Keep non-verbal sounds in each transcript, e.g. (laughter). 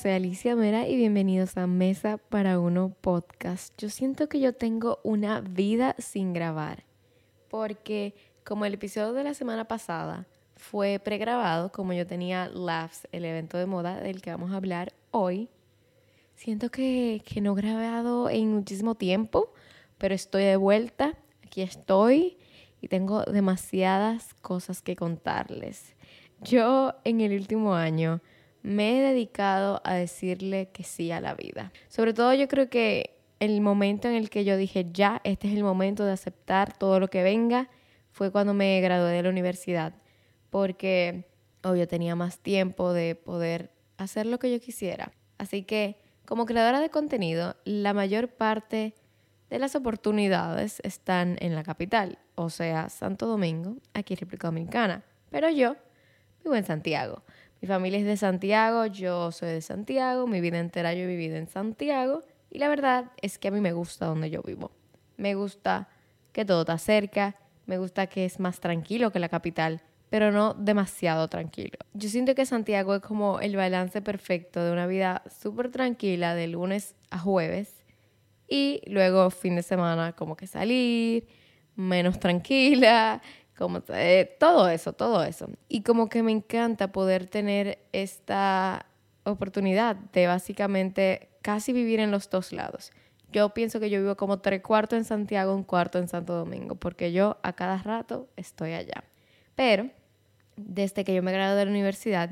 soy Alicia Mera y bienvenidos a Mesa para Uno Podcast. Yo siento que yo tengo una vida sin grabar, porque como el episodio de la semana pasada fue pregrabado, como yo tenía Laughs, el evento de moda del que vamos a hablar hoy, siento que, que no he grabado en muchísimo tiempo, pero estoy de vuelta, aquí estoy y tengo demasiadas cosas que contarles. Yo en el último año me he dedicado a decirle que sí a la vida. Sobre todo yo creo que el momento en el que yo dije, ya, este es el momento de aceptar todo lo que venga, fue cuando me gradué de la universidad, porque obvio tenía más tiempo de poder hacer lo que yo quisiera. Así que como creadora de contenido, la mayor parte de las oportunidades están en la capital, o sea, Santo Domingo, aquí en República Dominicana. Pero yo vivo en Santiago. Mi familia es de Santiago, yo soy de Santiago, mi vida entera yo he vivido en Santiago y la verdad es que a mí me gusta donde yo vivo. Me gusta que todo está cerca, me gusta que es más tranquilo que la capital, pero no demasiado tranquilo. Yo siento que Santiago es como el balance perfecto de una vida súper tranquila de lunes a jueves y luego fin de semana como que salir, menos tranquila, como eh, todo eso, todo eso. Y como que me encanta poder tener esta oportunidad de básicamente casi vivir en los dos lados. Yo pienso que yo vivo como tres cuartos en Santiago, un cuarto en Santo Domingo, porque yo a cada rato estoy allá. Pero desde que yo me gradué de la universidad,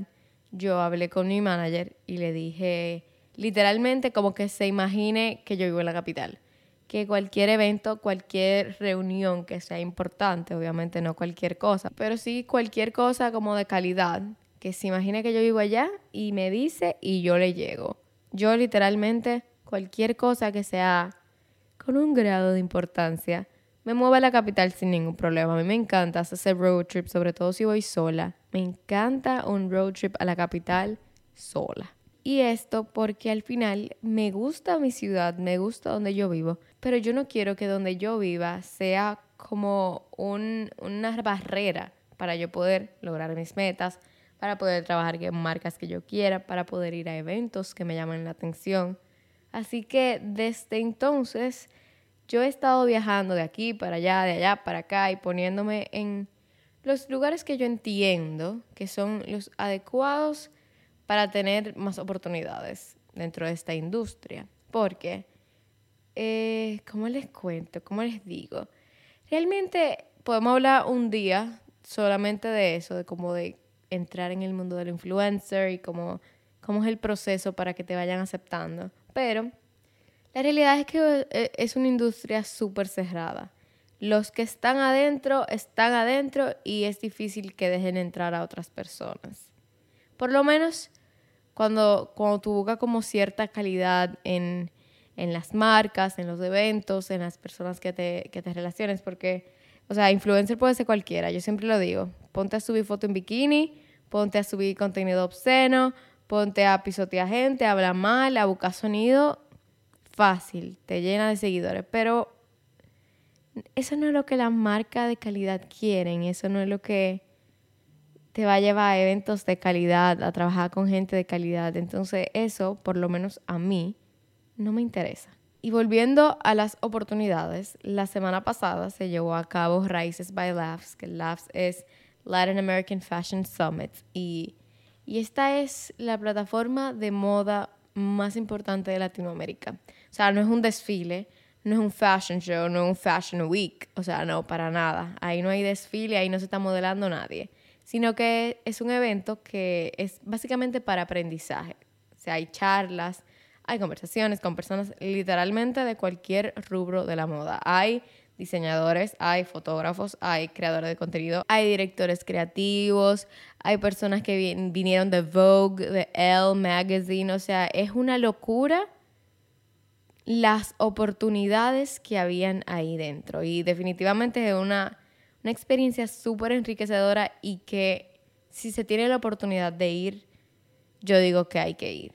yo hablé con mi manager y le dije literalmente como que se imagine que yo vivo en la capital que cualquier evento, cualquier reunión que sea importante, obviamente no cualquier cosa, pero sí cualquier cosa como de calidad, que se imagine que yo vivo allá y me dice y yo le llego. Yo literalmente cualquier cosa que sea con un grado de importancia, me muevo a la capital sin ningún problema. A mí me encanta hacer road trip, sobre todo si voy sola. Me encanta un road trip a la capital sola. Y esto porque al final me gusta mi ciudad, me gusta donde yo vivo, pero yo no quiero que donde yo viva sea como una barrera para yo poder lograr mis metas, para poder trabajar en marcas que yo quiera, para poder ir a eventos que me llamen la atención. Así que desde entonces yo he estado viajando de aquí para allá, de allá para acá y poniéndome en los lugares que yo entiendo que son los adecuados para tener más oportunidades dentro de esta industria. Porque, eh, ¿cómo les cuento? ¿Cómo les digo? Realmente podemos hablar un día solamente de eso, de cómo de entrar en el mundo del influencer y cómo, cómo es el proceso para que te vayan aceptando. Pero la realidad es que eh, es una industria súper cerrada. Los que están adentro están adentro y es difícil que dejen entrar a otras personas. Por lo menos cuando, cuando tú buscas como cierta calidad en, las marcas, en los eventos, en las personas que te, que te relaciones, porque, o sea, influencer puede ser cualquiera, yo siempre lo digo, ponte a subir foto en bikini, ponte a subir contenido obsceno, ponte a pisotear gente, a hablar mal, a buscar sonido, fácil, te llena de seguidores, pero eso no es lo que las marcas de calidad quieren, eso no es lo que te va a llevar a eventos de calidad, a trabajar con gente de calidad. Entonces eso, por lo menos a mí, no me interesa. Y volviendo a las oportunidades, la semana pasada se llevó a cabo Raíces by Laughs, que Laughs es Latin American Fashion Summit. Y, y esta es la plataforma de moda más importante de Latinoamérica. O sea, no es un desfile, no es un fashion show, no es un fashion week. O sea, no, para nada. Ahí no hay desfile, ahí no se está modelando nadie sino que es un evento que es básicamente para aprendizaje. O sea, hay charlas, hay conversaciones con personas literalmente de cualquier rubro de la moda. Hay diseñadores, hay fotógrafos, hay creadores de contenido, hay directores creativos, hay personas que vinieron de Vogue, de Elle Magazine, o sea, es una locura las oportunidades que habían ahí dentro y definitivamente es una una experiencia súper enriquecedora y que si se tiene la oportunidad de ir, yo digo que hay que ir.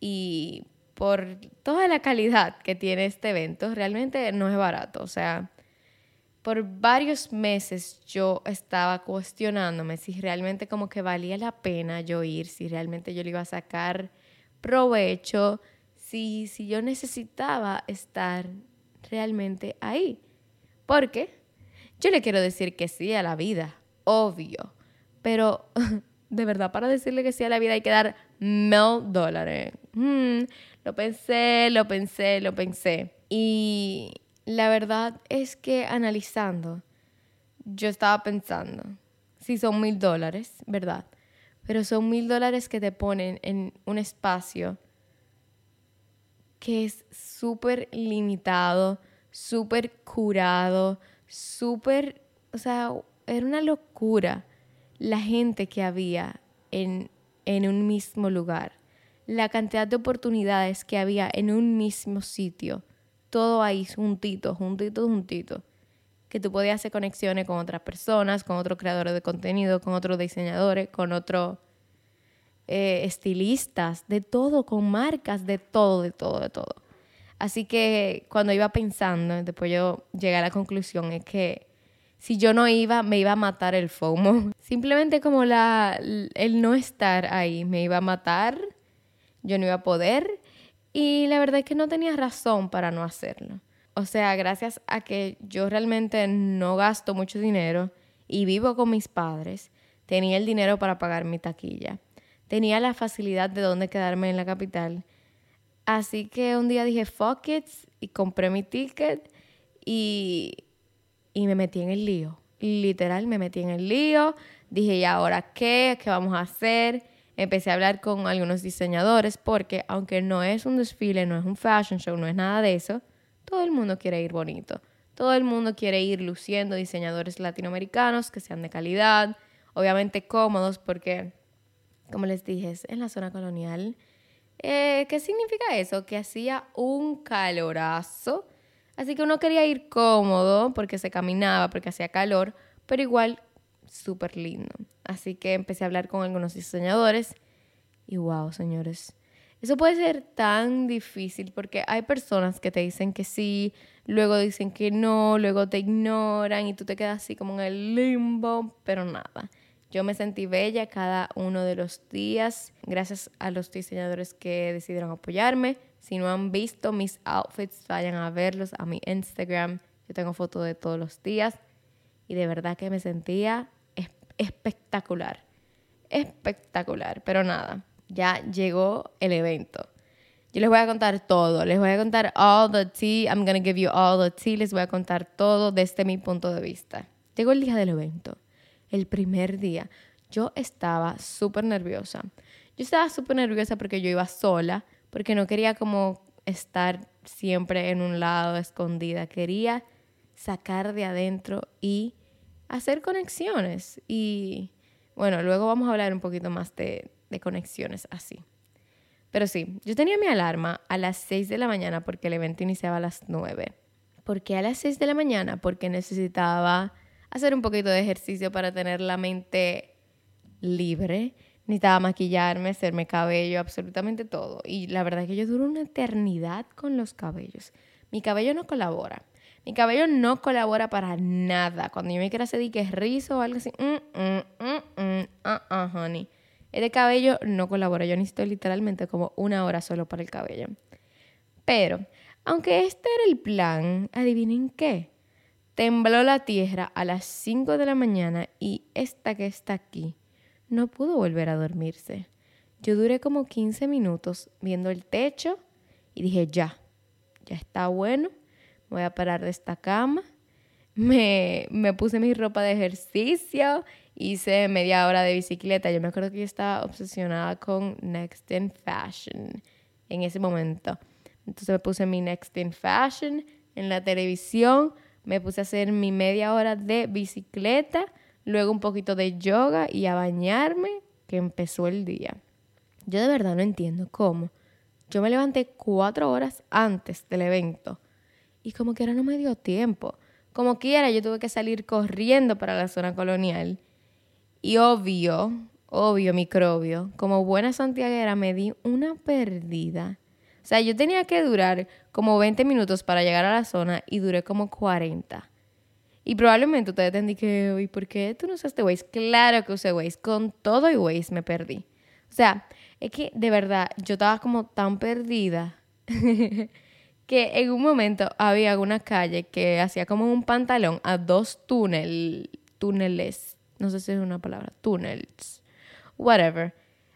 Y por toda la calidad que tiene este evento, realmente no es barato. O sea, por varios meses yo estaba cuestionándome si realmente como que valía la pena yo ir, si realmente yo le iba a sacar provecho si, si yo necesitaba estar realmente ahí. Porque yo le quiero decir que sí a la vida, obvio, pero (laughs) de verdad para decirle que sí a la vida hay que dar mil dólares. Hmm, lo pensé, lo pensé, lo pensé. Y la verdad es que analizando, yo estaba pensando, si son mil dólares, ¿verdad? Pero son mil dólares que te ponen en un espacio que es súper limitado, súper curado, súper, o sea, era una locura la gente que había en, en un mismo lugar, la cantidad de oportunidades que había en un mismo sitio, todo ahí juntito, juntito, juntito, que tú podías hacer conexiones con otras personas, con otros creadores de contenido, con otros diseñadores, con otros eh, estilistas, de todo, con marcas, de todo, de todo, de todo. Así que cuando iba pensando, después yo llegué a la conclusión, es que si yo no iba, me iba a matar el FOMO. (laughs) Simplemente como la, el no estar ahí me iba a matar, yo no iba a poder y la verdad es que no tenía razón para no hacerlo. O sea, gracias a que yo realmente no gasto mucho dinero y vivo con mis padres, tenía el dinero para pagar mi taquilla tenía la facilidad de dónde quedarme en la capital. Así que un día dije, fuck it, y compré mi ticket y, y me metí en el lío. Literal, me metí en el lío. Dije, ¿y ahora qué? ¿Qué vamos a hacer? Empecé a hablar con algunos diseñadores porque aunque no es un desfile, no es un fashion show, no es nada de eso, todo el mundo quiere ir bonito. Todo el mundo quiere ir luciendo diseñadores latinoamericanos que sean de calidad, obviamente cómodos porque como les dije, es en la zona colonial. Eh, ¿Qué significa eso? Que hacía un calorazo. Así que uno quería ir cómodo porque se caminaba, porque hacía calor, pero igual súper lindo. Así que empecé a hablar con algunos diseñadores y wow, señores, eso puede ser tan difícil porque hay personas que te dicen que sí, luego dicen que no, luego te ignoran y tú te quedas así como en el limbo, pero nada. Yo me sentí bella cada uno de los días gracias a los diseñadores que decidieron apoyarme. Si no han visto mis outfits, vayan a verlos a mi Instagram. Yo tengo fotos de todos los días y de verdad que me sentía espectacular. Espectacular, pero nada, ya llegó el evento. Yo les voy a contar todo, les voy a contar all the tea, I'm to give you all the tea, les voy a contar todo desde mi punto de vista. Llegó el día del evento el primer día, yo estaba súper nerviosa. Yo estaba súper nerviosa porque yo iba sola, porque no quería como estar siempre en un lado escondida. Quería sacar de adentro y hacer conexiones. Y bueno, luego vamos a hablar un poquito más de, de conexiones así. Pero sí, yo tenía mi alarma a las 6 de la mañana porque el evento iniciaba a las 9. ¿Por qué a las 6 de la mañana? Porque necesitaba hacer un poquito de ejercicio para tener la mente libre. Necesitaba maquillarme, hacerme cabello, absolutamente todo. Y la verdad es que yo duro una eternidad con los cabellos. Mi cabello no colabora. Mi cabello no colabora para nada. Cuando yo me quiero hacer que rizo o algo así, mm, mm, mm, uh, uh, honey. Este cabello no colabora. Yo necesito literalmente como una hora solo para el cabello. Pero, aunque este era el plan, adivinen qué. Tembló la tierra a las 5 de la mañana y esta que está aquí no pudo volver a dormirse. Yo duré como 15 minutos viendo el techo y dije, ya, ya está bueno, voy a parar de esta cama. Me, me puse mi ropa de ejercicio, hice media hora de bicicleta. Yo me acuerdo que yo estaba obsesionada con Next in Fashion en ese momento. Entonces me puse mi Next in Fashion en la televisión me puse a hacer mi media hora de bicicleta, luego un poquito de yoga y a bañarme, que empezó el día. Yo de verdad no entiendo cómo. Yo me levanté cuatro horas antes del evento y como que ahora no me dio tiempo. Como quiera, yo tuve que salir corriendo para la zona colonial. Y obvio, obvio microbio, como buena santiaguera me di una perdida o sea, yo tenía que durar como 20 minutos para llegar a la zona y duré como 40. Y probablemente ustedes tendí que, ¿y por qué tú no usaste Waze? Claro que usé Waze. Con todo y Waze me perdí. O sea, Es que de verdad yo estaba como tan perdida (laughs) que en un momento había una calle que hacía como un pantalón a dos túnel, túneles, no sé si es una palabra, túnels, whatever.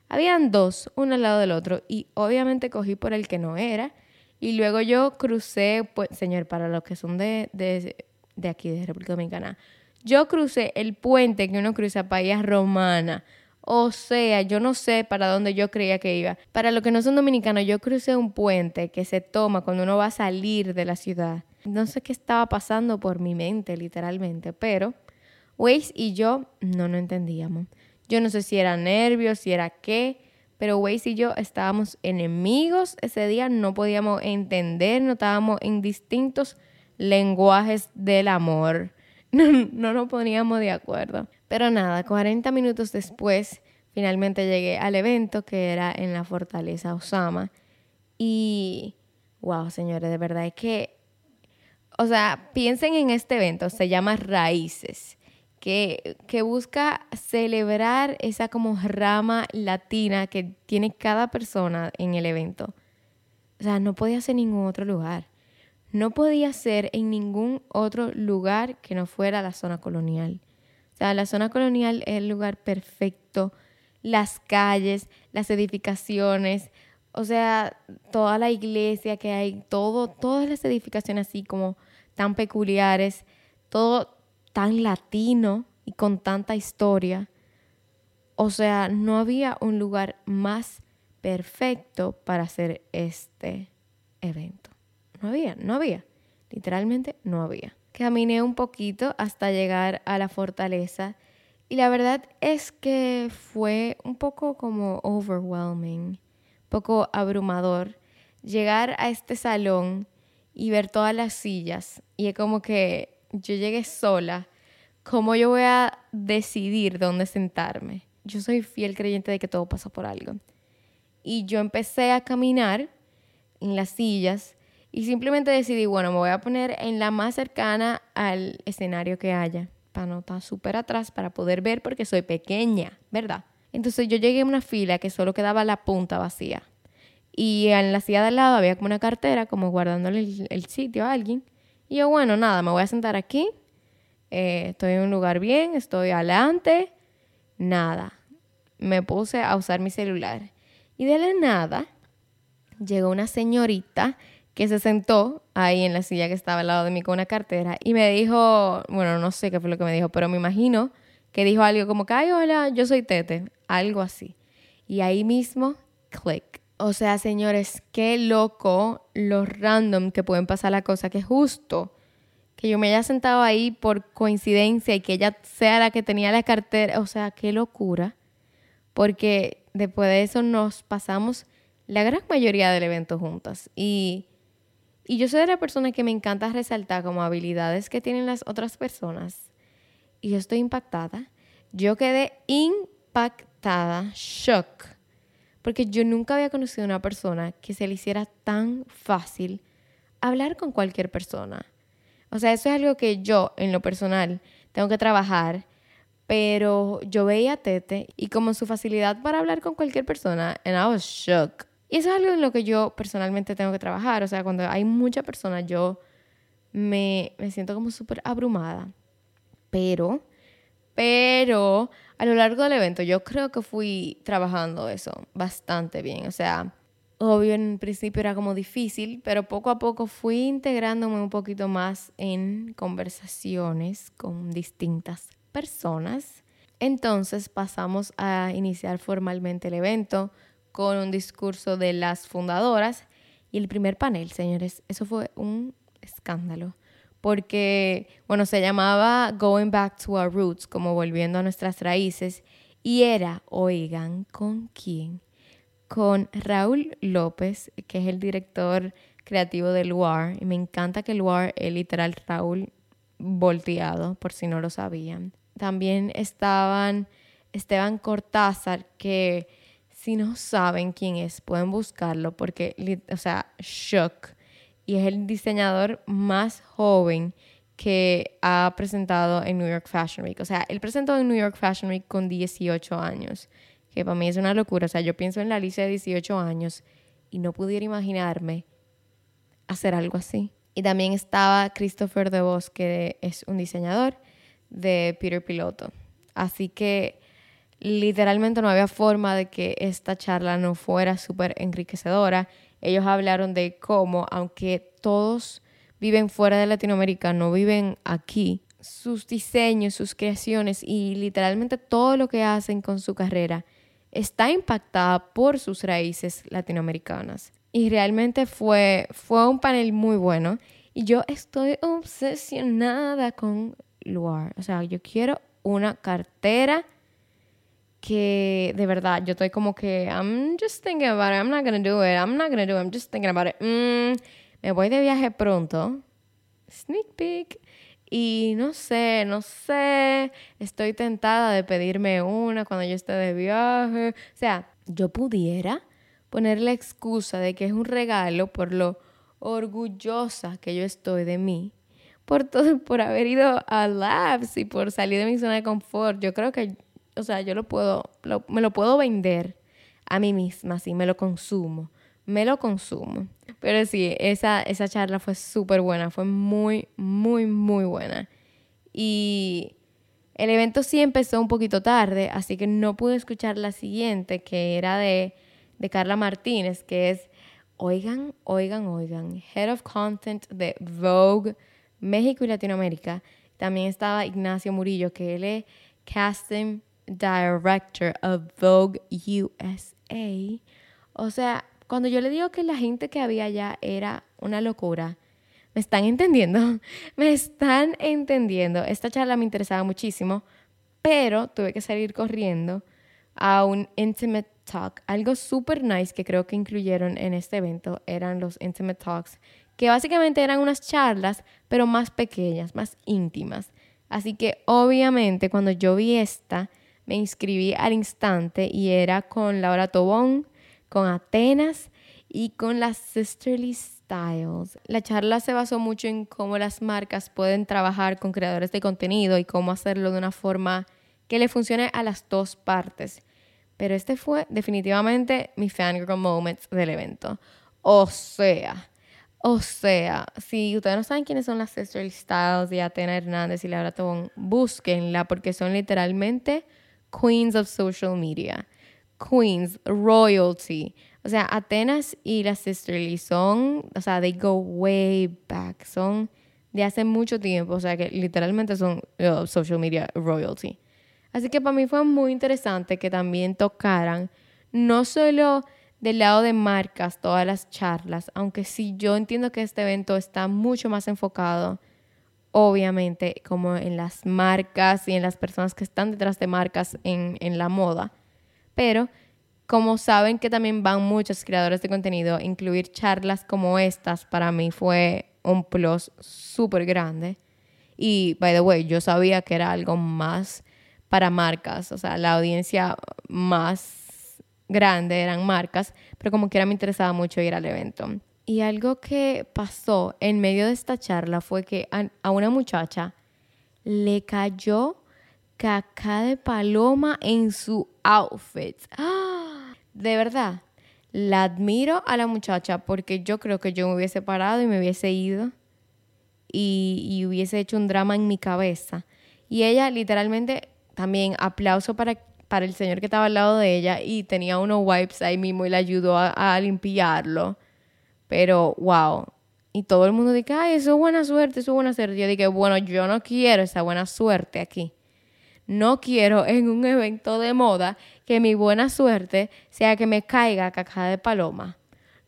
Habían dos, uno al lado del otro, y obviamente cogí por el que no era. Y luego yo crucé, pues, señor, para los que son de, de, de aquí, de República Dominicana, yo crucé el puente que uno cruza para ir Romana o sea, yo no sé para dónde yo creía que iba. Para los que no son dominicanos, yo crucé un puente que se toma cuando uno va a salir de la ciudad. No sé qué estaba pasando por mi mente, literalmente, pero Waze y yo no nos entendíamos. Yo no sé si era nervios, si era qué, pero Waze y yo estábamos enemigos ese día, no podíamos entender, no estábamos en distintos lenguajes del amor. (laughs) No, no nos poníamos de acuerdo. Pero nada, 40 minutos después finalmente llegué al evento que era en la fortaleza Osama. Y, wow, señores, de verdad es que, o sea, piensen en este evento, se llama Raíces, que, busca celebrar esa como rama latina que tiene cada persona en el evento. O sea, no podía ser en ningún otro lugar. No podía ser en ningún otro lugar que no fuera la zona colonial. O sea, la zona colonial es el lugar perfecto, las calles, las edificaciones, o sea, toda la iglesia que hay, todo, todas las edificaciones así como tan peculiares, todo tan latino y con tanta historia. O sea, no había un lugar más perfecto para hacer este evento. No había, no había. Literalmente no había. Caminé un poquito hasta llegar a la fortaleza y la verdad es que fue un poco como overwhelming, poco abrumador llegar a este salón y ver todas las sillas y es como que yo llegué sola, ¿cómo yo voy a decidir dónde sentarme? Yo soy fiel creyente de que todo pasa por algo. Y yo empecé a caminar en las sillas y simplemente decidí, bueno, me voy a poner en la más cercana al escenario que haya, para no estar súper atrás, para poder ver porque soy pequeña, ¿verdad? Entonces yo llegué a una fila que solo quedaba la punta vacía. Y en la silla de al lado había como una cartera, como guardándole el, sitio a alguien. Y yo, bueno, nada, me voy a sentar aquí. Eh, estoy en un lugar bien, estoy adelante. Nada. Me puse a usar mi celular. Y de la nada llegó una señorita que se sentó ahí en la silla que estaba al lado de mí con una cartera y me dijo, bueno, no sé qué fue lo que me dijo, pero me imagino que dijo algo como ay, hola, yo soy Tete, algo así. Y ahí mismo, click. O sea, señores, qué loco lo random que pueden pasar la cosa, que justo que yo me haya sentado ahí por coincidencia y que ella sea la que tenía la cartera, o sea, qué locura, porque después de eso nos pasamos la gran mayoría del evento juntas y y yo soy de la persona que me encanta resaltar como habilidades que tienen las otras personas. Y yo estoy impactada. Yo quedé impactada, shock. Porque yo nunca había conocido a una persona que se le hiciera tan fácil hablar con cualquier persona. O sea, eso es algo que yo, en lo personal, tengo que trabajar. Pero yo veía a Tete y como su facilidad para hablar con cualquier persona, and I was shocked. Y eso es algo en lo que yo personalmente tengo que trabajar. O sea, cuando hay muchas personas, yo me, me siento como súper abrumada. Pero, pero a lo largo del evento yo creo que fui trabajando eso bastante bien. O sea, obvio en principio era como difícil, pero poco a poco fui integrándome un poquito más en conversaciones con distintas personas. Entonces pasamos a iniciar formalmente el evento con un discurso de las fundadoras. Y el primer panel, señores, eso fue un escándalo. Porque, bueno, se llamaba Going Back to Our Roots, como volviendo a nuestras raíces. Y era, oigan, ¿con quién? Con Raúl López, que es el director creativo del WAR. Y me encanta que el es literal Raúl volteado, por si no lo sabían. También estaban Esteban Cortázar, que si no saben quién es, pueden buscarlo porque, o sea, shock. Y es el diseñador más joven que ha presentado en New York Fashion Week. O sea, él presentó en New York Fashion Week con 18 años, que para mí es una locura. O sea, yo pienso en la Alicia de 18 años y no pudiera imaginarme hacer algo así. Y también estaba Christopher DeVos, que es un diseñador de Peter Piloto. Así que literalmente no había forma de que esta charla no fuera súper enriquecedora. Ellos hablaron de cómo, aunque todos viven fuera de Latinoamérica, no viven aquí, sus diseños, sus creaciones y literalmente todo lo que hacen con su carrera está impactada por sus raíces latinoamericanas. Y realmente fue, fue un panel muy bueno. Y yo estoy obsesionada con Luar. O sea, yo quiero una cartera que de verdad yo estoy como que I'm just thinking about it, I'm not gonna do it, I'm not gonna do it, I'm just thinking about it. Mm, me voy de viaje pronto. Sneak peek. Y no sé, no sé, estoy tentada de pedirme una cuando yo esté de viaje. O sea, yo pudiera poner la excusa de que es un regalo por lo orgullosa que yo estoy de mí, por todo, por haber ido a labs y por salir de mi zona de confort. Yo creo que, o sea, yo lo puedo, me lo puedo vender a mí misma, así me lo consumo me lo consumo. Pero sí, esa, esa charla fue súper buena, fue muy, muy, muy buena. Y el evento sí empezó un poquito tarde, así que no pude escuchar la siguiente, que era de, de Carla Martínez, que es, oigan, oigan, oigan, Head of Content de Vogue México y Latinoamérica. También estaba Ignacio Murillo, que él es Casting Director of Vogue USA. O sea, cuando yo le digo que la gente que había allá era una locura, ¿me están entendiendo? (laughs) ¿Me están entendiendo? Esta charla me interesaba muchísimo, pero tuve que salir corriendo a un intimate talk. Algo súper nice que creo que incluyeron en este evento eran los intimate talks, que básicamente eran unas charlas, pero más pequeñas, más íntimas. Así que obviamente cuando yo vi esta, me inscribí al instante y era con Laura Tobón, con Atenas y con las Sisterly Styles. La charla se basó mucho en cómo las marcas pueden trabajar con creadores de contenido y cómo hacerlo de una forma que le funcione a las dos partes. Pero este fue definitivamente mi fangirl moment del evento. O sea, o sea, si ustedes no saben quiénes son las Sisterly Styles y Atenas Hernández y Laura Tobón, búsquenla porque son literalmente queens of social media queens, royalty. O sea, Atenas y las Sisterly son, o sea, they go way back. Son de hace mucho tiempo, o sea, que literalmente son uh, social media royalty. Así que para mí fue muy interesante que también tocaran no solo del lado de marcas todas las charlas, aunque sí yo entiendo que este evento está mucho más enfocado, obviamente, como en las marcas y en las personas que están detrás de marcas en, en la moda pero como saben que también van muchos creadores de contenido, incluir charlas como estas para mí fue un plus súper grande. Y, by the way, yo sabía que era algo más para marcas, o sea, la audiencia más grande eran marcas, pero como quiera me interesaba mucho ir al evento. Y algo que pasó en medio de esta charla fue que a una muchacha le cayó caca de paloma en su outfit. (gasps) De verdad, la admiro a la muchacha porque yo creo que yo me hubiese parado y me hubiese ido y, hubiese hecho un drama en mi cabeza. Y ella literalmente también aplauso para, para el señor que estaba al lado de ella y tenía unos wipes ahí mismo y le ayudó a limpiarlo. Pero, wow. Y todo el mundo dice, ay, eso es buena suerte, eso es buena suerte. Yo dije, bueno, yo no quiero esa buena suerte aquí. No quiero en un evento de moda que mi buena suerte sea que me caiga caca de paloma.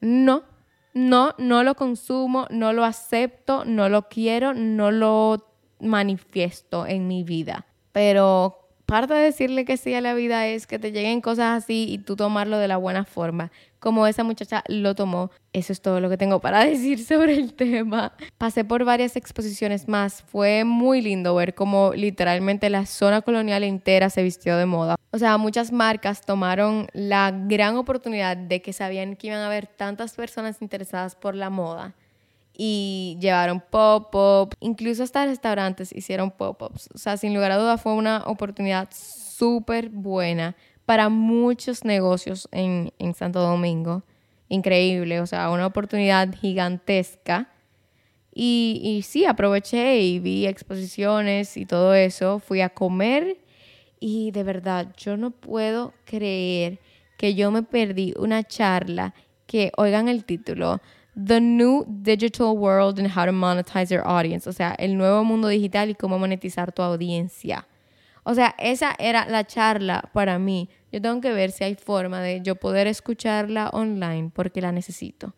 No, no, no lo consumo, no lo acepto, no lo quiero, no lo manifiesto en mi vida. Pero parte de decirle que sí a la vida es que te lleguen cosas así y tú tomarlo de la buena forma, como esa muchacha lo tomó. Eso es todo lo que tengo para (laughs) decir sobre el tema. Pasé por varias exposiciones más. Fue muy lindo ver cómo literalmente la zona colonial entera se vistió de moda. O sea, muchas marcas tomaron la gran oportunidad de que sabían que iban a haber tantas personas interesadas por la moda y llevaron pop-up, incluso hasta restaurantes hicieron pop-ups. O sea, sin lugar a dudas fue una oportunidad súper buena para muchos negocios en, en Santo Domingo. Increíble, o sea, una oportunidad gigantesca. Y, y sí, aproveché y vi exposiciones y todo eso. Fui a comer y de verdad, yo no puedo creer que yo me perdí una charla que, oigan el título, The New Digital World and How to Monetize Your Audience, o sea, el nuevo mundo digital y cómo monetizar tu audiencia. O sea, esa era la charla para mí. Yo tengo que ver si hay forma de yo poder escucharla online porque la necesito.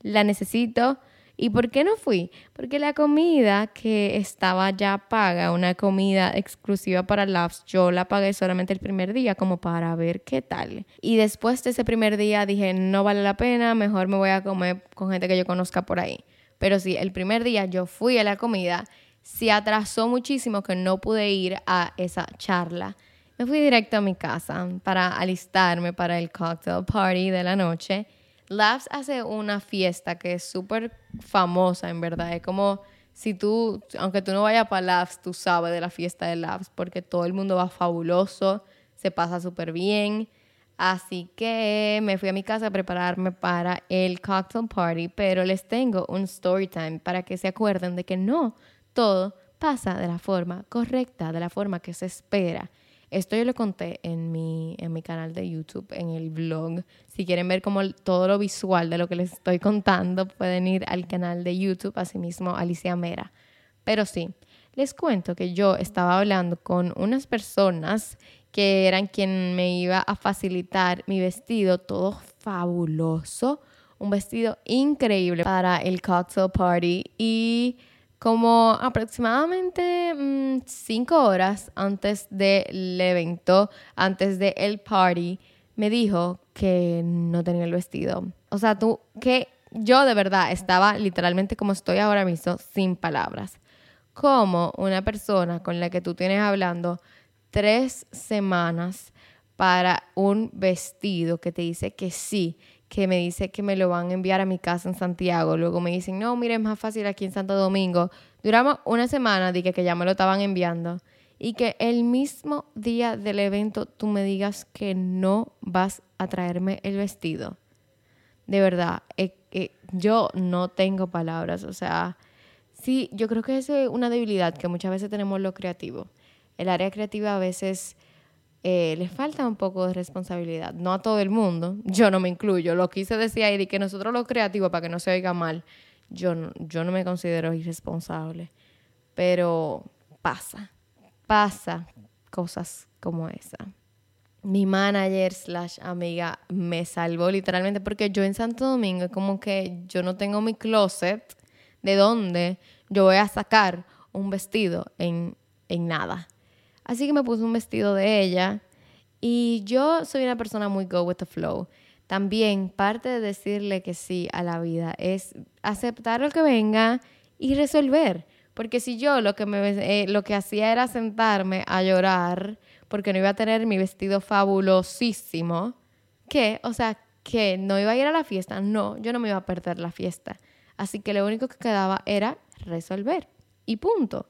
La necesito ¿Y por qué no fui? Porque la comida que estaba ya paga, una comida exclusiva para Labs, yo la pagué solamente el primer día como para ver qué tal. Y después de ese primer día dije, no vale la pena, mejor me voy a comer con gente que yo conozca por ahí. Pero sí, el primer día yo fui a la comida, se atrasó muchísimo que no pude ir a esa charla. Me fui directo a mi casa para alistarme para el cocktail party de la noche Labs hace una fiesta que es súper famosa, en verdad. Es como si tú, aunque tú no vayas para Labs, tú sabes de la fiesta de Labs, porque todo el mundo va fabuloso, se pasa súper bien. Así que me fui a mi casa a prepararme para el cocktail party, pero les tengo un story time para que se acuerden de que no todo pasa de la forma correcta, de la forma que se espera. Esto yo lo conté en mi, en mi canal de YouTube, en el blog. Si quieren ver como todo lo visual de lo que les estoy contando, pueden ir al canal de YouTube, asimismo Alicia Mera. Pero sí, les cuento que yo estaba hablando con unas personas que eran quien me iba a facilitar mi vestido, todo fabuloso, un vestido increíble para el cocktail party y como aproximadamente mm, cinco horas antes del evento, antes del party, me dijo que no tenía el vestido. O sea, tú, que yo de verdad estaba literalmente como estoy ahora mismo, sin palabras. Como una persona con la que tú tienes hablando tres semanas para un vestido que te dice que sí, que me dice que me lo van a enviar a mi casa en Santiago. Luego me dicen, no, mire, es más fácil aquí en Santo Domingo. Duramos una semana, dije que ya me lo estaban enviando. Y que el mismo día del evento tú me digas que no vas a traerme el vestido. De verdad, yo no tengo palabras. O sea, sí, yo creo que es una debilidad que muchas veces tenemos lo creativo. El área creativa a veces eh, les falta un poco de responsabilidad. No a todo el mundo, yo no me incluyo. Lo quise decir ahí de que nosotros los creativos, para que no se oiga mal, yo no, yo no me considero irresponsable. Pero pasa, pasa cosas como esa. Mi manager slash amiga me salvó literalmente porque yo en Santo Domingo es como que yo no tengo mi closet de donde yo voy a sacar un vestido en, en nada. Así que me puse un vestido de ella y yo soy una persona muy go with the flow. También parte de decirle que sí a la vida es aceptar lo que venga y resolver. Porque si yo lo que, eh, lo que hacía era sentarme a llorar porque no iba a tener mi vestido fabulosísimo, que, o sea, que no iba a ir a la fiesta, no, yo no me iba a perder la fiesta. Así que lo único que quedaba era resolver. Y punto.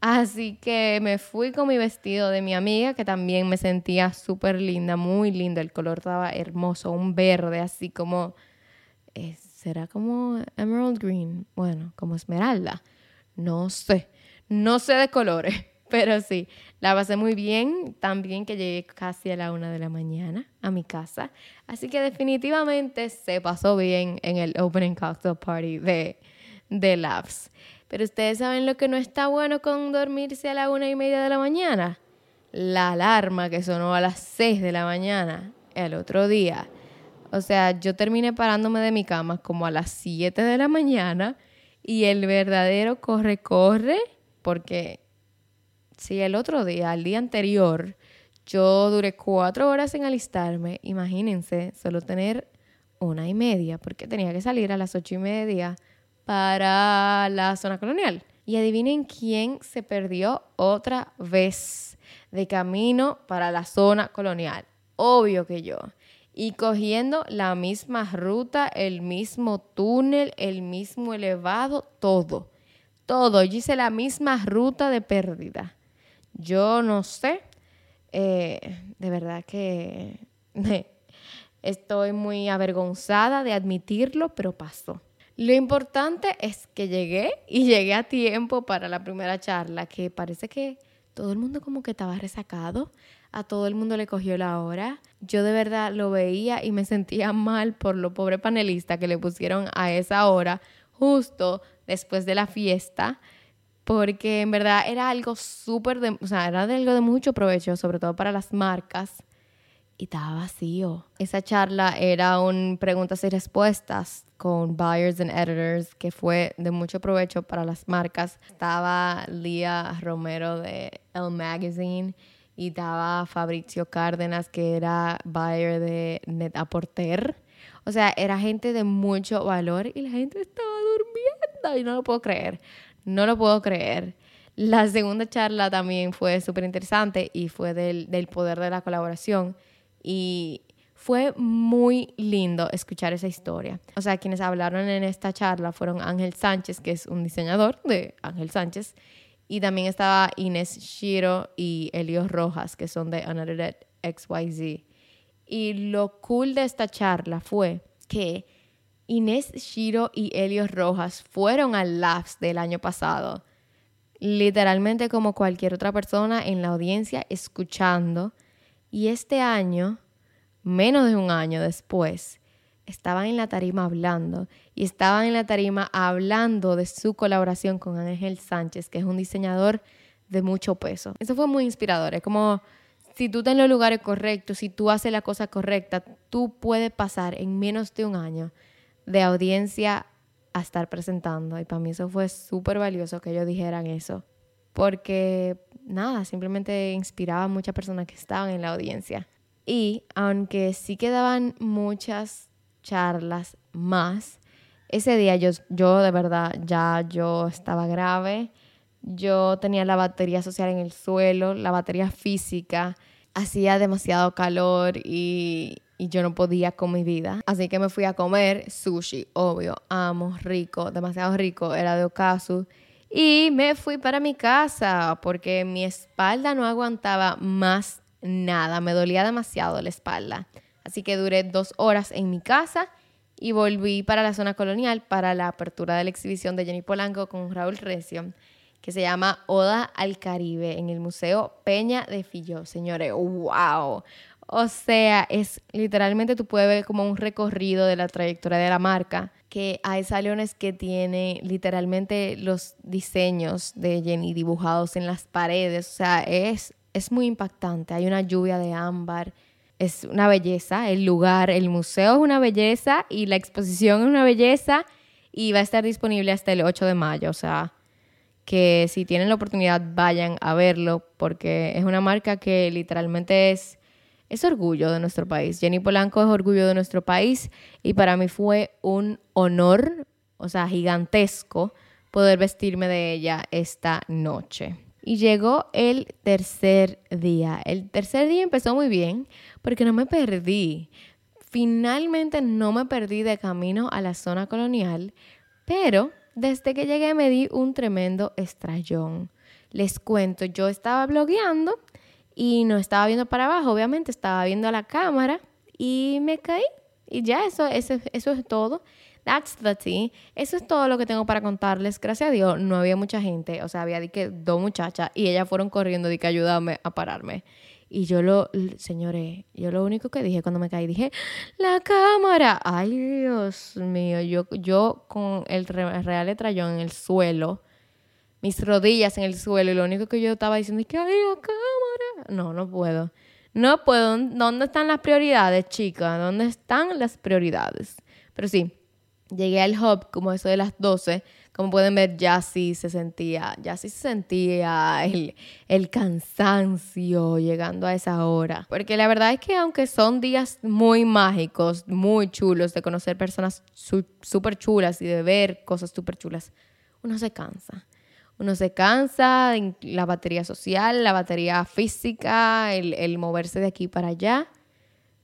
Así que me fui con mi vestido de mi amiga, que también me sentía súper linda, muy linda. El color estaba hermoso, un verde, así como. Eh, ¿Será como emerald green? Bueno, como esmeralda. No sé. No sé de colores, (laughs) pero sí. La pasé muy bien. También que llegué casi a la una de la mañana a mi casa. Así que definitivamente se pasó bien en el Opening Cocktail Party de, de Labs. Pero ustedes saben lo que no está bueno con dormirse a la una y media de la mañana. La alarma que sonó a las seis de la mañana el otro día. O sea, yo terminé parándome de mi cama como a las siete de la mañana y el verdadero corre, corre, porque si el otro día, el día anterior, yo duré cuatro horas en alistarme, imagínense, solo tener una y media, porque tenía que salir a las ocho y media para la zona colonial. Y adivinen quién se perdió otra vez de camino para la zona colonial. Obvio que yo. Y cogiendo la misma ruta, el mismo túnel, el mismo elevado, todo. Todo. Yo hice la misma ruta de pérdida. Yo no sé Eh, de verdad que (laughs) estoy muy avergonzada de admitirlo, pero pasó. Lo importante es que llegué y llegué a tiempo para la primera charla, que parece que todo el mundo como que estaba resacado, a todo el mundo le cogió la hora. Yo de verdad lo veía y me sentía mal por lo pobre panelista que le pusieron a esa hora, justo después de la fiesta, porque en verdad era algo súper, o sea, era algo de mucho provecho, sobre todo para las marcas, y estaba vacío. Esa charla era un preguntas y respuestas con buyers and editors que fue de mucho provecho para las marcas. Estaba Lía Romero de El Magazine y estaba Fabrizio Cárdenas que era buyer de Net Aporter. O sea, era gente de mucho valor y la gente estaba durmiendo y no lo puedo creer. No lo puedo creer. La segunda charla también fue súper interesante y fue del, del poder de la colaboración. Y fue muy lindo escuchar esa historia. O sea, quienes hablaron en esta charla fueron Ángel Sánchez, que es un diseñador de Ángel Sánchez, y también estaba Inés Shiro y Elio Rojas, que son de Unedited XYZ. Y lo cool de esta charla fue que Inés Shiro y Elio Rojas fueron al Labs del año pasado, literalmente como cualquier otra persona en la audiencia escuchando. Y este año menos de un año después, estaban en la tarima hablando y estaban en la tarima hablando de su colaboración con Ángel Sánchez, que es un diseñador de mucho peso. Eso fue muy inspirador. Es como si tú estás en los lugares correctos, si tú haces la cosa correcta, tú puedes pasar en menos de un año de audiencia a estar presentando. Y para mí eso fue súper valioso que ellos dijeran eso. Porque nada, simplemente inspiraba a muchas personas que estaban en la audiencia. Y aunque sí quedaban muchas charlas más, ese día yo, yo de verdad ya yo estaba grave, yo tenía la batería social en el suelo, la batería física, hacía demasiado calor y, y yo no podía con mi vida. Así que me fui a comer sushi, obvio, amo, rico, demasiado rico, era de ocaso. Y me fui para mi casa porque mi espalda no aguantaba más nada, me dolía demasiado la espalda. Así que duré dos horas en mi casa y volví para la zona colonial para la apertura de la exhibición de Jenny Polanco con Raúl Recio, que se llama Oda al Caribe en el Museo Peña de Filló. Señores, wow. O sea, es literalmente tú puedes ver como un recorrido de la trayectoria de la marca, que hay salones que tiene literalmente los diseños de Jenny dibujados en las paredes. O sea, es es muy impactante. Hay una lluvia de ámbar, es una belleza. El lugar, el museo es una belleza y la exposición es una belleza y va a estar disponible hasta el 8 de mayo. O sea, que si tienen la oportunidad vayan a verlo porque es una marca que literalmente es, es orgullo de nuestro país. Jenny Polanco es orgullo de nuestro país y para mí fue un honor, o sea, gigantesco poder vestirme de ella esta noche. Y llegó el tercer día. El tercer día empezó muy bien porque no me perdí. Finalmente no me perdí de camino a la zona colonial, pero desde que llegué me di un tremendo estrellón. Les cuento, yo estaba blogueando y no estaba viendo para abajo, obviamente estaba viendo a la cámara y me caí. Y ya eso, eso, eso es todo. That's the tea. Eso es todo lo que tengo para contarles. Gracias a Dios no había mucha gente. O sea, había de que dos muchachas y ellas fueron corriendo de que ayudarme a pararme. Y yo lo, señores, yo lo único que dije cuando me caí, dije, la cámara. Ay, Dios mío, yo, yo con el real estrellón en el suelo, mis rodillas en el suelo, y lo único que yo estaba diciendo es que, ay, la cámara. No, no puedo. No puedo. ¿Dónde están las prioridades, chicas? ¿Dónde están las prioridades? Pero sí, Llegué al hub como eso de las 12. Como pueden ver, ya sí se sentía, ya sí se sentía el, el cansancio llegando a esa hora. Porque la verdad es que aunque son días muy mágicos, muy chulos, de conocer personas súper chulas y de ver cosas súper chulas, uno se cansa. Uno se cansa, la batería social, la batería física, el, el moverse de aquí para allá.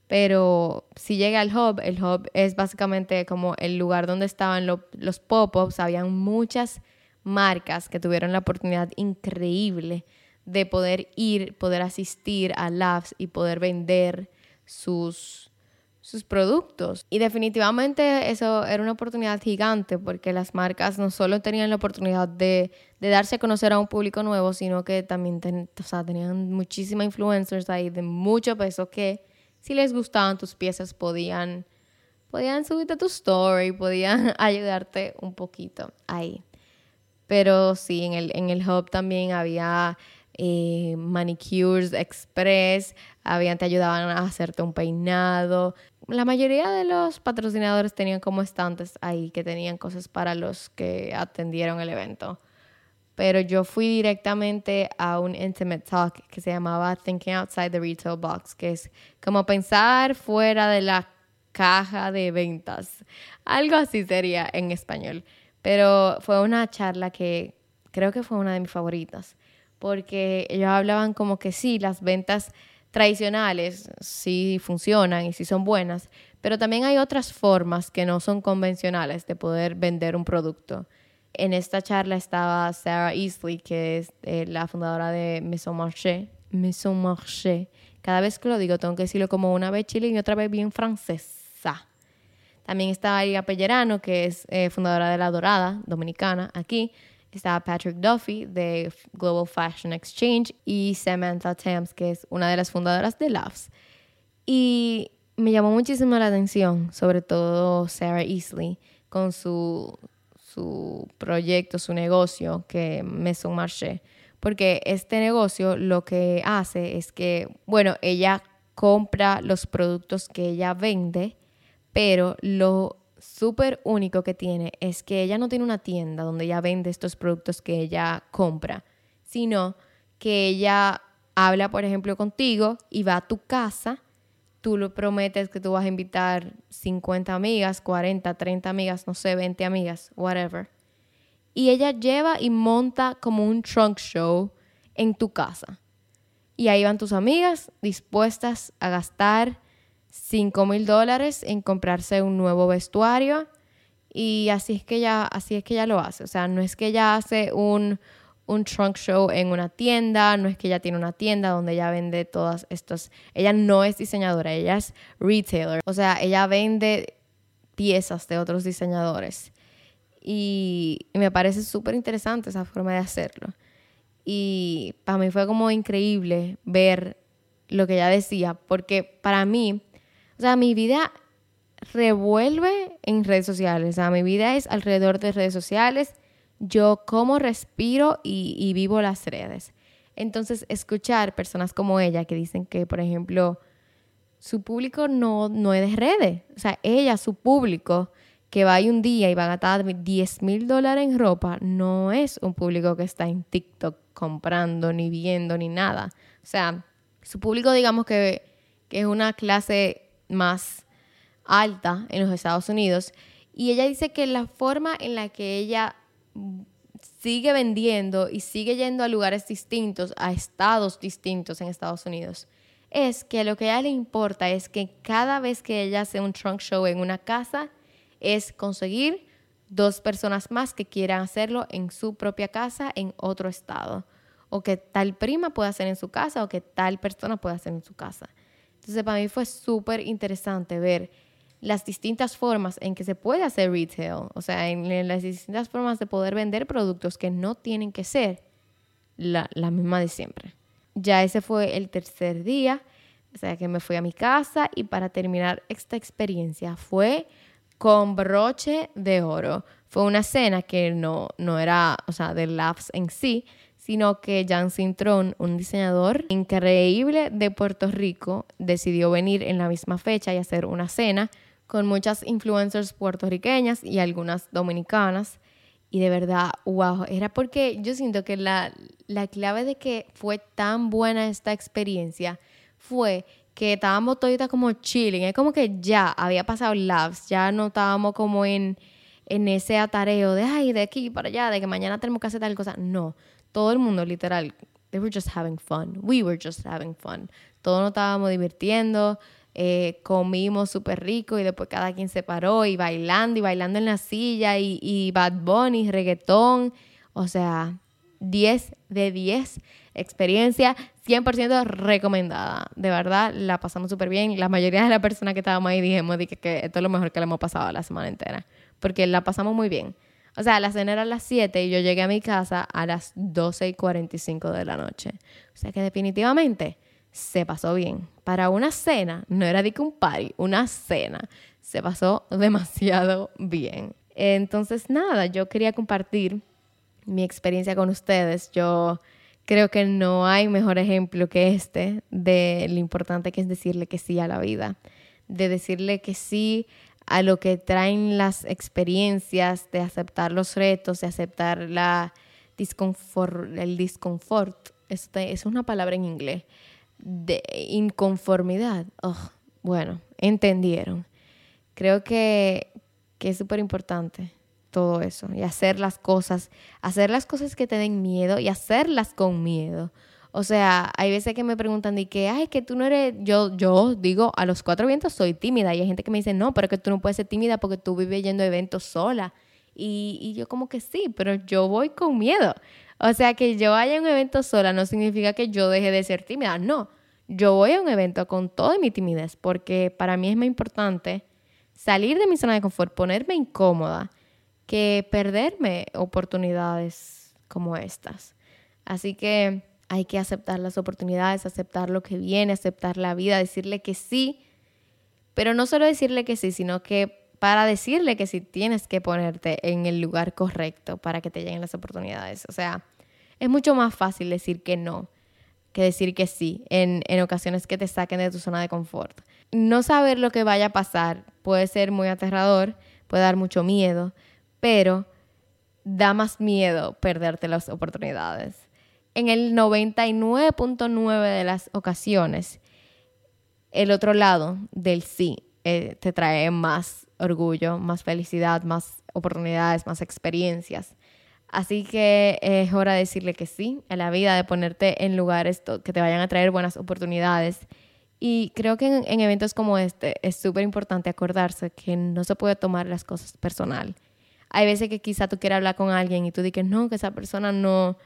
Pero si llega al hub, el hub es básicamente como el lugar donde estaban los pop-ups. Habían muchas marcas que tuvieron la oportunidad increíble de poder ir, poder asistir a labs y poder vender sus, sus productos. Y definitivamente eso era una oportunidad gigante porque las marcas no solo tenían la oportunidad de, darse a conocer a un público nuevo, sino que también tenían muchísimas influencers ahí de mucho peso que si les gustaban tus piezas podían, podían subirte tu story, podían (laughs) ayudarte un poquito ahí. Pero sí, en el, en el hub también había eh, manicures express, habían, te ayudaban a hacerte un peinado. La mayoría de los patrocinadores tenían como estantes ahí que tenían cosas para los que atendieron el evento. Pero yo fui directamente a un intimate talk que se llamaba Thinking Outside the Retail Box, que es como pensar fuera de la caja de ventas. Algo así sería en español. Pero fue una charla que creo que fue una de mis favoritas porque ellos hablaban como que sí, las ventas tradicionales sí funcionan y sí son buenas, pero también hay otras formas que no son convencionales de poder vender un producto. En esta charla estaba Sarah Easley, que es eh, la fundadora de Maison Marché. Maison Marché. Cada vez que lo digo tengo que decirlo como una vez chile y otra vez bien francesa. También estaba María Pellerano, que es eh, fundadora de La Dorada, dominicana, aquí estaba Patrick Duffy de Global Fashion Exchange y Samantha Thames, que es una de las fundadoras de Loves. Y me llamó muchísimo la atención, sobre todo Sarah Easley, con su, su proyecto, su negocio, que Maison Marché. Porque este negocio lo que hace es que, bueno, ella compra los productos que ella vende, pero lo súper único que tiene es que ella no tiene una tienda donde ella vende estos productos que ella compra, sino que ella habla, por ejemplo, contigo y va a tu casa, tú le prometes que tú vas a invitar 50 amigas, 40, 30 amigas, no sé, 20 amigas, whatever. Y ella lleva y monta como un trunk show en tu casa. Y ahí van tus amigas dispuestas a gastar 5 mil dólares en comprarse un nuevo vestuario y así es que ella, así es que ella lo hace. O sea, no es que ella hace un, un trunk show en una tienda, no es que ella tiene una tienda donde ella vende todas estas, ella no es diseñadora, ella es retailer, o sea, ella vende piezas de otros diseñadores. Y, y me parece súper interesante esa forma de hacerlo. Y para mí fue como increíble ver lo que ella decía, porque para mí o sea, mi vida revuelve en redes sociales. O sea, mi vida es alrededor de redes sociales. Yo como respiro y, vivo las redes. Entonces, escuchar personas como ella que dicen que, por ejemplo, su público no, no es de redes. O sea, ella, su público, que va ahí un día y va a gastar 10 mil dólares en ropa, no es un público que está en TikTok comprando, ni viendo, ni nada. O sea, su público, digamos que, que es una clase más alta en los Estados Unidos. Y ella dice que la forma en la que ella sigue vendiendo y sigue yendo a lugares distintos, a estados distintos en Estados Unidos, es que lo que a ella le importa es que cada vez que ella hace un trunk show en una casa, es conseguir dos personas más que quieran hacerlo en su propia casa en otro estado. O que tal prima pueda hacer en su casa o que tal persona pueda hacer en su casa. Entonces para mí fue súper interesante ver las distintas formas en que se puede hacer retail, o sea, en, las distintas formas de poder vender productos que no tienen que ser la, la misma de siempre. Ya ese fue el tercer día, o sea, que me fui a mi casa y para terminar esta experiencia fue con broche de oro. Fue una cena que no, no era, o sea, de laughs en sí, sino que Jan Cintrón, un diseñador increíble de Puerto Rico, decidió venir en la misma fecha y hacer una cena con muchas influencers puertorriqueñas y algunas dominicanas. Y de verdad, wow, era porque yo siento que la, la clave de que fue tan buena esta experiencia fue que estábamos toditas como chilling, es como que ya había pasado labs, ya no estábamos como en, en ese atareo de, ay, de aquí para allá, de que mañana tenemos que hacer tal cosa. No, todo el mundo literal, they were just having fun. We were just having fun. Todos nos estábamos divirtiendo, eh, comimos súper rico y después cada quien se paró y bailando y bailando en la silla y, Bad Bunny, reggaetón. O sea, 10 de 10. Experiencia 100% recomendada. De verdad, la pasamos súper bien. La mayoría de las personas que estábamos ahí dijimos que, que esto es lo mejor que le hemos pasado la semana entera. Porque la pasamos muy bien. O sea, la cena era a las 7 y yo llegué a mi casa a las 12 y 45 de la noche. O sea que definitivamente se pasó bien. Para una cena, no era de que un party, una cena, se pasó (laughs) demasiado bien. Entonces, nada, yo quería compartir mi experiencia con ustedes. Yo creo que no hay mejor ejemplo que este de lo importante que es decirle que sí a la vida, de decirle que sí a lo que traen las experiencias, de aceptar los retos, de aceptar la el disconfort. Este, es una palabra en inglés. De inconformidad. Oh, bueno, entendieron. Creo que, que es súper importante todo eso y hacer las cosas, hacer las cosas que te den miedo y hacerlas con miedo. O sea, hay veces que me preguntan de que, ay, que tú no eres, yo, yo digo, a los cuatro vientos soy tímida y hay gente que me dice, no, pero que tú no puedes ser tímida porque tú vives yendo a eventos sola. Y, y yo como que sí, pero yo voy con miedo. O sea, que yo vaya a un evento sola no significa que yo deje de ser tímida, no. Yo voy a un evento con toda mi timidez porque para mí es más importante salir de mi zona de confort, ponerme incómoda, que perderme oportunidades como estas. Así que hay que aceptar las oportunidades, aceptar lo que viene, aceptar la vida, decirle que sí, pero no solo decirle que sí, sino que para decirle que sí tienes que ponerte en el lugar correcto para que te lleguen las oportunidades. O sea, es mucho más fácil decir que no que decir que sí en, en ocasiones que te saquen de tu zona de confort. No saber lo que vaya a pasar puede ser muy aterrador, puede dar mucho miedo, pero da más miedo perderte las oportunidades en el 99.9 de las ocasiones, el otro lado del sí eh, te trae más orgullo, más felicidad, más oportunidades, más experiencias. Así que es hora de decirle que sí a la vida, de ponerte en lugares que te vayan a traer buenas oportunidades. Y creo que en, eventos como este es súper importante acordarse que no se puede tomar las cosas personal. Hay veces que quizá tú quieras hablar con alguien y tú dices, no, que esa persona no,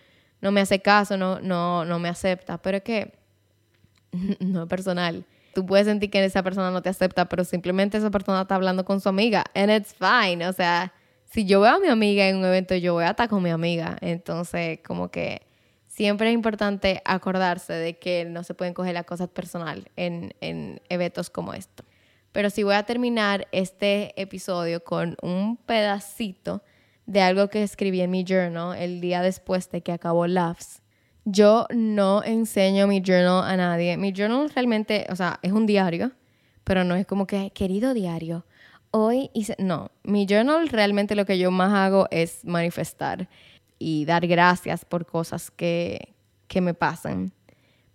no me hace caso, no, no, no me acepta. Pero es que (laughs) no es personal. Tú puedes sentir que esa persona no te acepta, pero simplemente esa persona está hablando con su amiga. And it's fine. O sea, si yo veo a mi amiga en un evento, yo voy a estar con mi amiga. Entonces, como que siempre es importante acordarse de que no se pueden coger las cosas personal en, en eventos como esto. Pero sí voy a terminar este episodio con un pedacito de algo que escribí en mi journal el día después de que acabó Laughs. Yo no enseño mi journal a nadie. Mi journal realmente, o sea, es un diario, pero no es como que, querido diario, hoy hice... No, mi journal realmente lo que yo más hago es manifestar y dar gracias por cosas que, que me pasan.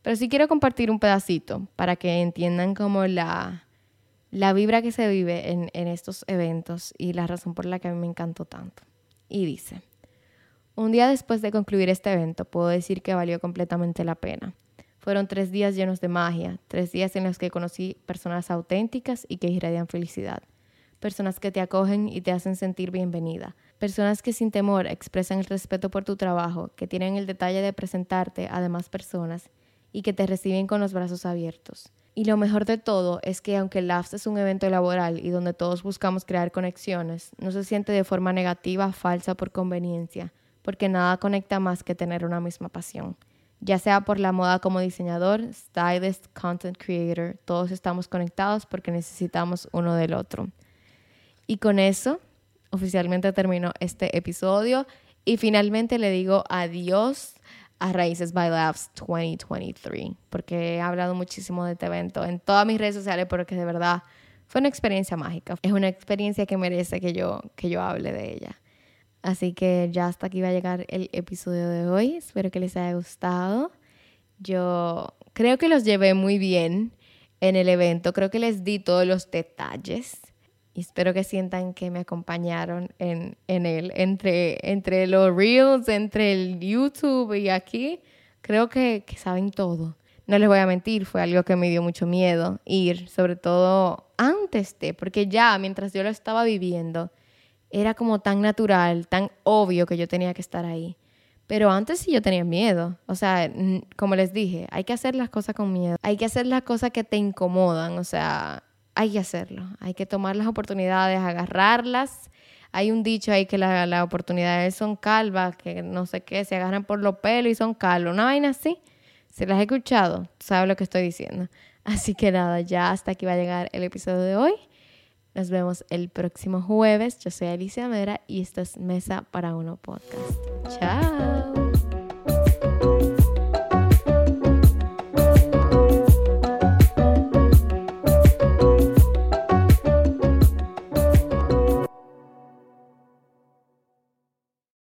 Pero sí quiero compartir un pedacito para que entiendan como la, la vibra que se vive en, en estos eventos y la razón por la que a mí me encantó tanto y dice, un día después de concluir este evento puedo decir que valió completamente la pena. Fueron tres días llenos de magia, tres días en los que conocí personas auténticas y que irradian felicidad, personas que te acogen y te hacen sentir bienvenida, personas que sin temor expresan el respeto por tu trabajo, que tienen el detalle de presentarte a demás personas y que te reciben con los brazos abiertos. Y lo mejor de todo es que aunque el LAFS es un evento laboral y donde todos buscamos crear conexiones, no se siente de forma negativa, falsa por conveniencia, porque nada conecta más que tener una misma pasión. Ya sea por la moda como diseñador, stylist, content creator, todos estamos conectados porque necesitamos uno del otro. Y con eso, oficialmente termino este episodio y finalmente le digo adiós a Raíces by Labs 2023, porque he hablado muchísimo de este evento en todas mis redes sociales, porque de verdad fue una experiencia mágica. Es una experiencia que merece que yo, que yo hable de ella. Así que ya hasta aquí va a llegar el episodio de hoy. Espero que les haya gustado. Yo creo que los llevé muy bien en el evento. Creo que les di todos los detalles. Y espero que sientan que me acompañaron en, en él. Entre, entre los reels, entre el YouTube y aquí, creo que, que saben todo. No les voy a mentir, fue algo que me dio mucho miedo ir, sobre todo antes de, porque ya mientras yo lo estaba viviendo, era como tan natural, tan obvio que yo tenía que estar ahí. Pero antes sí yo tenía miedo. O sea, como les dije, hay que hacer las cosas con miedo. Hay que hacer las cosas que te incomodan. O sea, hay que hacerlo. Hay que tomar las oportunidades, agarrarlas. Hay un dicho ahí que las oportunidades son calvas, que no sé qué, se agarran por los pelos y son calvos. Una vaina así. Si las he escuchado, sabes lo que estoy diciendo. Así que nada, ya hasta aquí va a llegar el episodio de hoy. Nos vemos el próximo jueves. Yo soy Alicia Mera y esto es Mesa para Uno Podcast. Chao.